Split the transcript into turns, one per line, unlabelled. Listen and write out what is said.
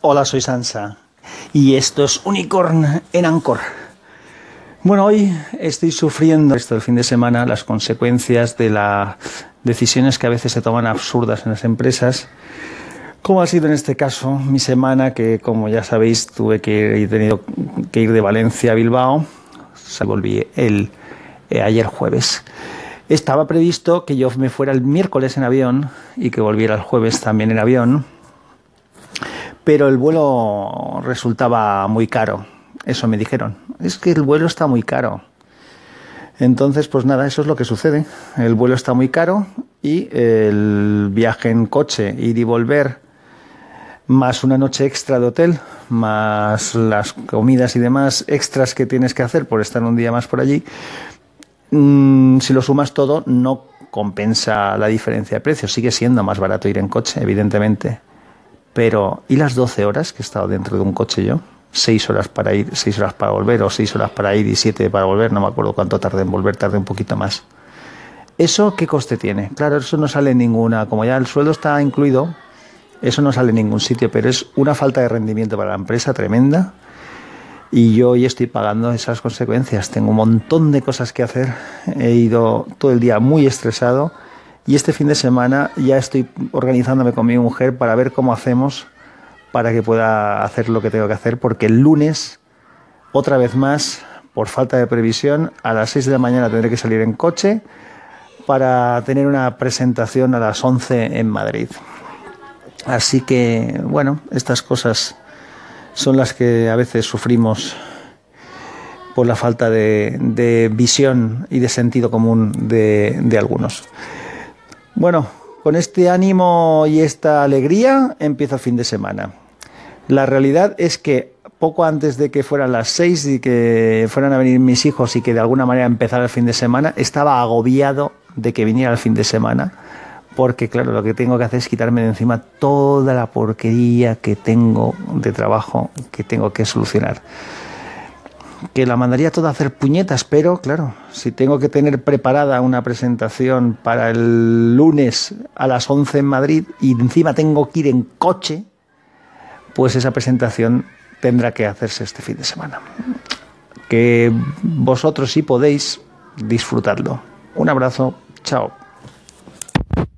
Hola, soy Sansa y esto es Unicorn en Ancor. Bueno, hoy estoy sufriendo esto el fin de semana las consecuencias de las decisiones que a veces se toman absurdas en las empresas, como ha sido en este caso mi semana que, como ya sabéis, tuve que he tenido que ir de Valencia a Bilbao, se volví el eh, ayer jueves. Estaba previsto que yo me fuera el miércoles en avión y que volviera el jueves también en avión pero el vuelo resultaba muy caro. Eso me dijeron. Es que el vuelo está muy caro. Entonces, pues nada, eso es lo que sucede. El vuelo está muy caro y el viaje en coche, ir y volver, más una noche extra de hotel, más las comidas y demás extras que tienes que hacer por estar un día más por allí, mm, si lo sumas todo, no compensa la diferencia de precio. Sigue siendo más barato ir en coche, evidentemente. Pero, ¿y las 12 horas que he estado dentro de un coche yo? Seis horas para ir, seis horas para volver, o seis horas para ir y siete para volver, no me acuerdo cuánto tardé en volver, tardé un poquito más. ¿Eso qué coste tiene? Claro, eso no sale en ninguna, como ya el sueldo está incluido, eso no sale en ningún sitio, pero es una falta de rendimiento para la empresa tremenda y yo hoy estoy pagando esas consecuencias. Tengo un montón de cosas que hacer, he ido todo el día muy estresado y este fin de semana ya estoy organizándome con mi mujer para ver cómo hacemos para que pueda hacer lo que tengo que hacer, porque el lunes, otra vez más, por falta de previsión, a las 6 de la mañana tendré que salir en coche para tener una presentación a las 11 en Madrid. Así que, bueno, estas cosas son las que a veces sufrimos por la falta de, visión y de sentido común de, de algunos. Bueno, con este ánimo y esta alegría empiezo el fin de semana. La realidad es que poco antes de que fueran las seis y que fueran a venir mis hijos y que de alguna manera empezara el fin de semana, estaba agobiado de que viniera el fin de semana, porque claro, lo que tengo que hacer es quitarme de encima toda la porquería que tengo de trabajo que tengo que solucionar que la mandaría toda a hacer puñetas, pero claro, si tengo que tener preparada una presentación para el lunes a las 11 en Madrid y encima tengo que ir en coche, pues esa presentación tendrá que hacerse este fin de semana. Que vosotros sí podéis disfrutarlo. Un abrazo, chao.